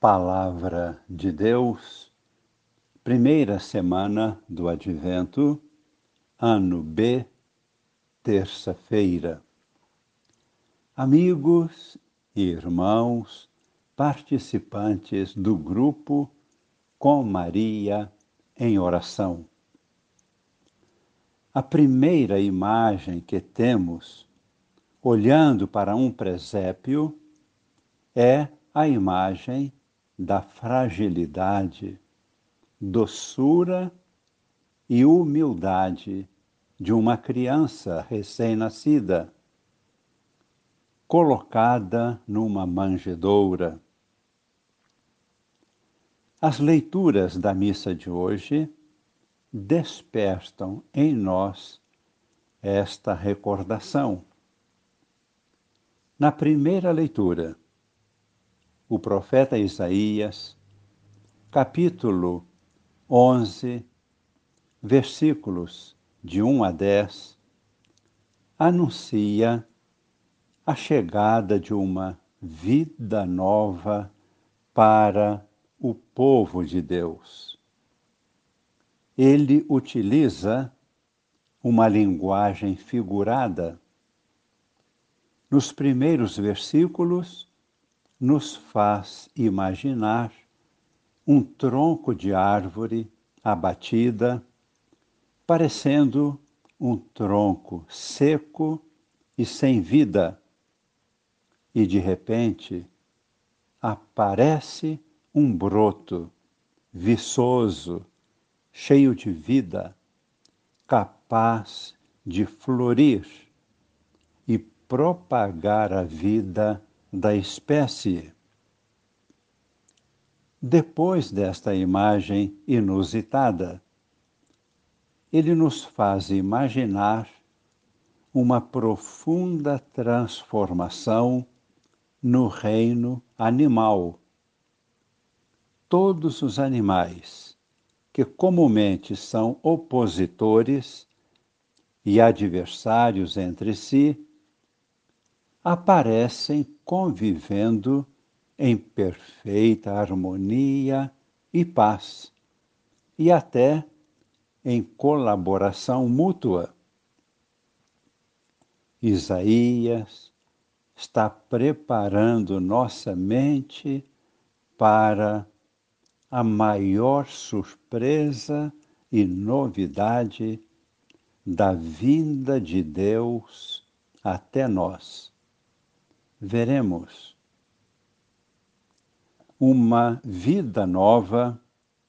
Palavra de Deus, primeira semana do Advento, ano B, terça-feira. Amigos e irmãos, participantes do grupo Com Maria em Oração. A primeira imagem que temos, olhando para um presépio, é a imagem da fragilidade, doçura e humildade de uma criança recém-nascida, colocada numa manjedoura. As leituras da missa de hoje despertam em nós esta recordação. Na primeira leitura, o profeta Isaías, capítulo 11, versículos de 1 a 10, anuncia a chegada de uma vida nova para o povo de Deus. Ele utiliza uma linguagem figurada. Nos primeiros versículos, nos faz imaginar um tronco de árvore abatida, parecendo um tronco seco e sem vida. E de repente aparece um broto viçoso, cheio de vida, capaz de florir e propagar a vida da espécie. Depois desta imagem inusitada, ele nos faz imaginar uma profunda transformação no reino animal. Todos os animais, que comumente são opositores e adversários entre si, aparecem convivendo em perfeita harmonia e paz, e até em colaboração mútua. Isaías está preparando nossa mente para a maior surpresa e novidade da vinda de Deus até nós veremos uma vida nova,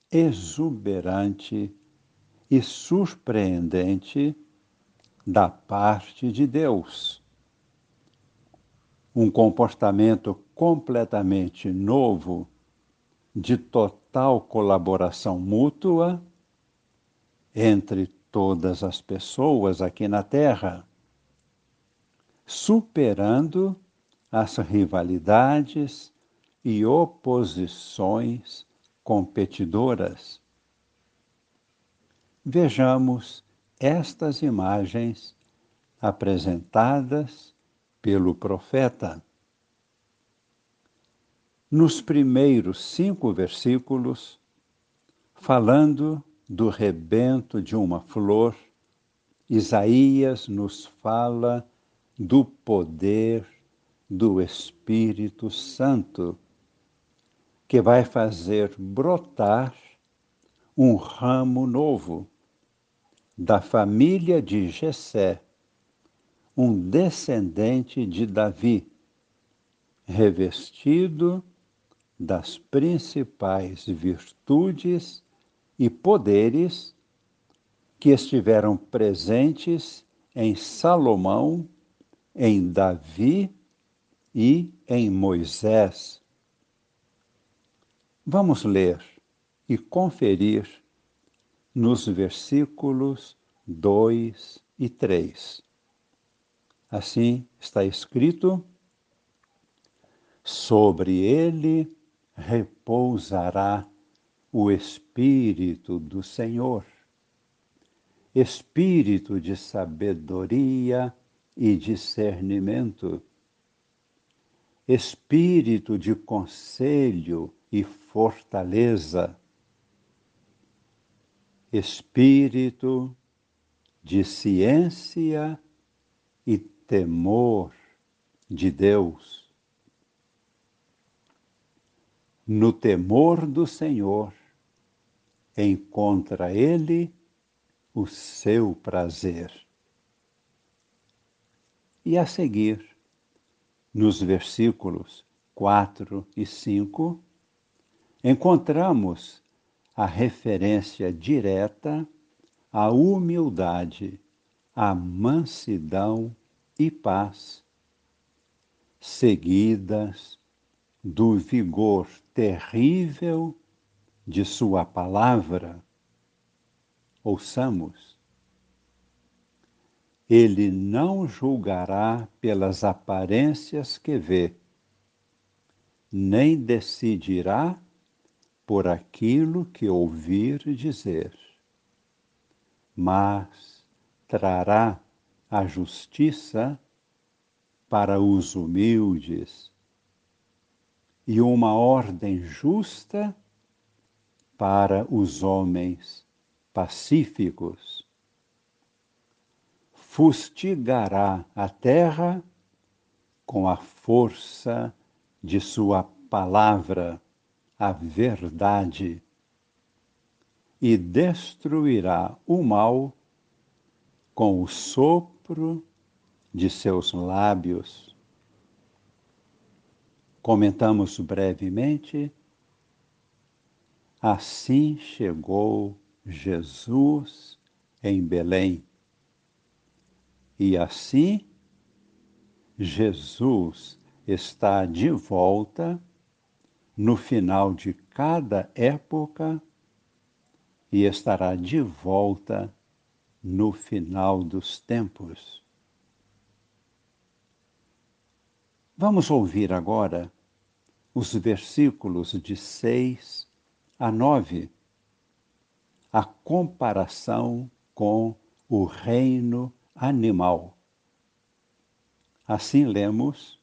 exuberante e surpreendente da parte de Deus. Um comportamento completamente novo, de total colaboração mútua entre todas as pessoas aqui na Terra, superando as rivalidades e oposições competidoras. Vejamos estas imagens apresentadas pelo profeta. Nos primeiros cinco versículos, falando do rebento de uma flor, Isaías nos fala do poder do Espírito Santo, que vai fazer brotar um ramo novo da família de Jessé, um descendente de Davi, revestido das principais virtudes e poderes que estiveram presentes em Salomão, em Davi e em Moisés. Vamos ler e conferir nos versículos 2 e 3. Assim está escrito: Sobre ele repousará o Espírito do Senhor, Espírito de sabedoria e discernimento espírito de conselho e fortaleza, espírito de ciência e temor de Deus. No temor do Senhor, encontra ele o seu prazer. E a seguir, nos versículos 4 e 5, encontramos a referência direta à humildade, à mansidão e paz, seguidas do vigor terrível de Sua palavra. Ouçamos. Ele não julgará pelas aparências que vê, nem decidirá por aquilo que ouvir dizer, mas trará a justiça para os humildes e uma ordem justa para os homens pacíficos. Fustigará a terra com a força de sua palavra, a verdade, e destruirá o mal com o sopro de seus lábios. Comentamos brevemente Assim chegou Jesus em Belém. E assim, Jesus está de volta no final de cada época e estará de volta no final dos tempos. Vamos ouvir agora os versículos de 6 a 9, a comparação com o reino animal. Assim lemos: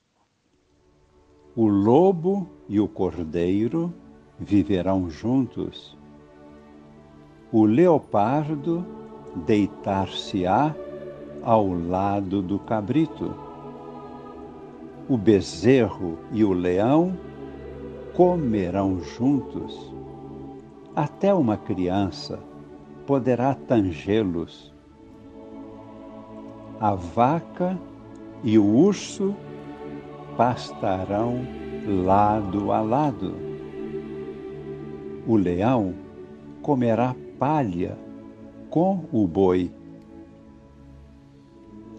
O lobo e o cordeiro viverão juntos. O leopardo deitar-se-á ao lado do cabrito. O bezerro e o leão comerão juntos até uma criança poderá tangê-los. A vaca e o urso pastarão lado a lado. O leão comerá palha com o boi.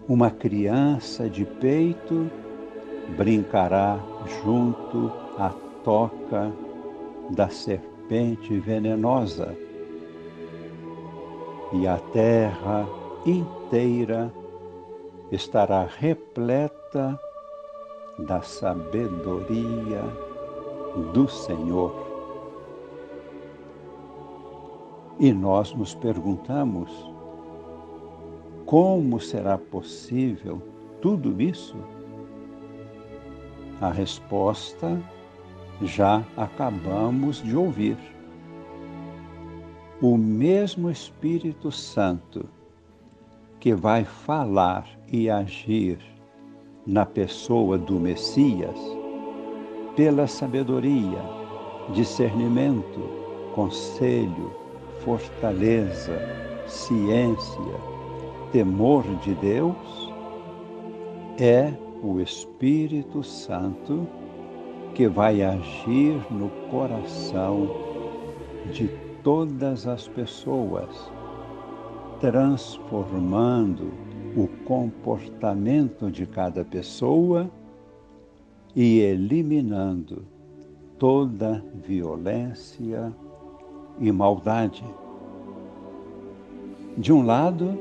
Uma criança de peito brincará junto à toca da serpente venenosa, e a terra inteira estará repleta da sabedoria do Senhor. E nós nos perguntamos: como será possível tudo isso? A resposta já acabamos de ouvir. O mesmo Espírito Santo que vai falar e agir na pessoa do Messias, pela sabedoria, discernimento, conselho, fortaleza, ciência, temor de Deus, é o Espírito Santo que vai agir no coração de todas as pessoas, transformando o comportamento de cada pessoa e eliminando toda violência e maldade. De um lado,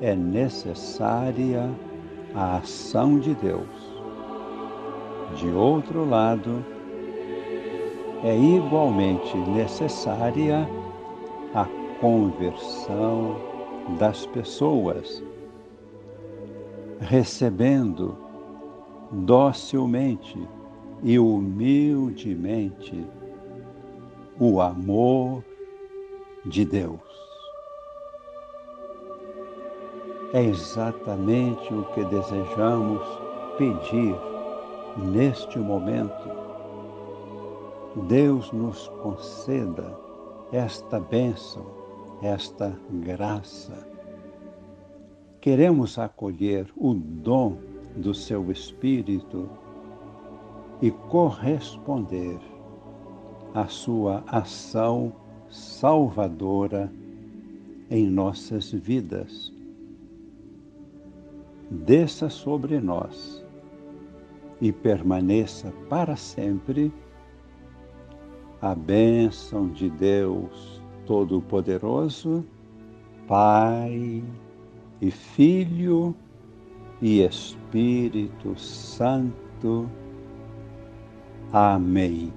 é necessária a ação de Deus de outro lado, é igualmente necessária a conversão das pessoas, recebendo docilmente e humildemente o amor de Deus. É exatamente o que desejamos pedir neste momento. Deus nos conceda esta bênção, esta graça. Queremos acolher o dom do seu Espírito e corresponder à sua ação salvadora em nossas vidas. Desça sobre nós e permaneça para sempre a bênção de Deus Todo-Poderoso, Pai e Filho e Espírito Santo. Amém.